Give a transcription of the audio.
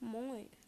muito.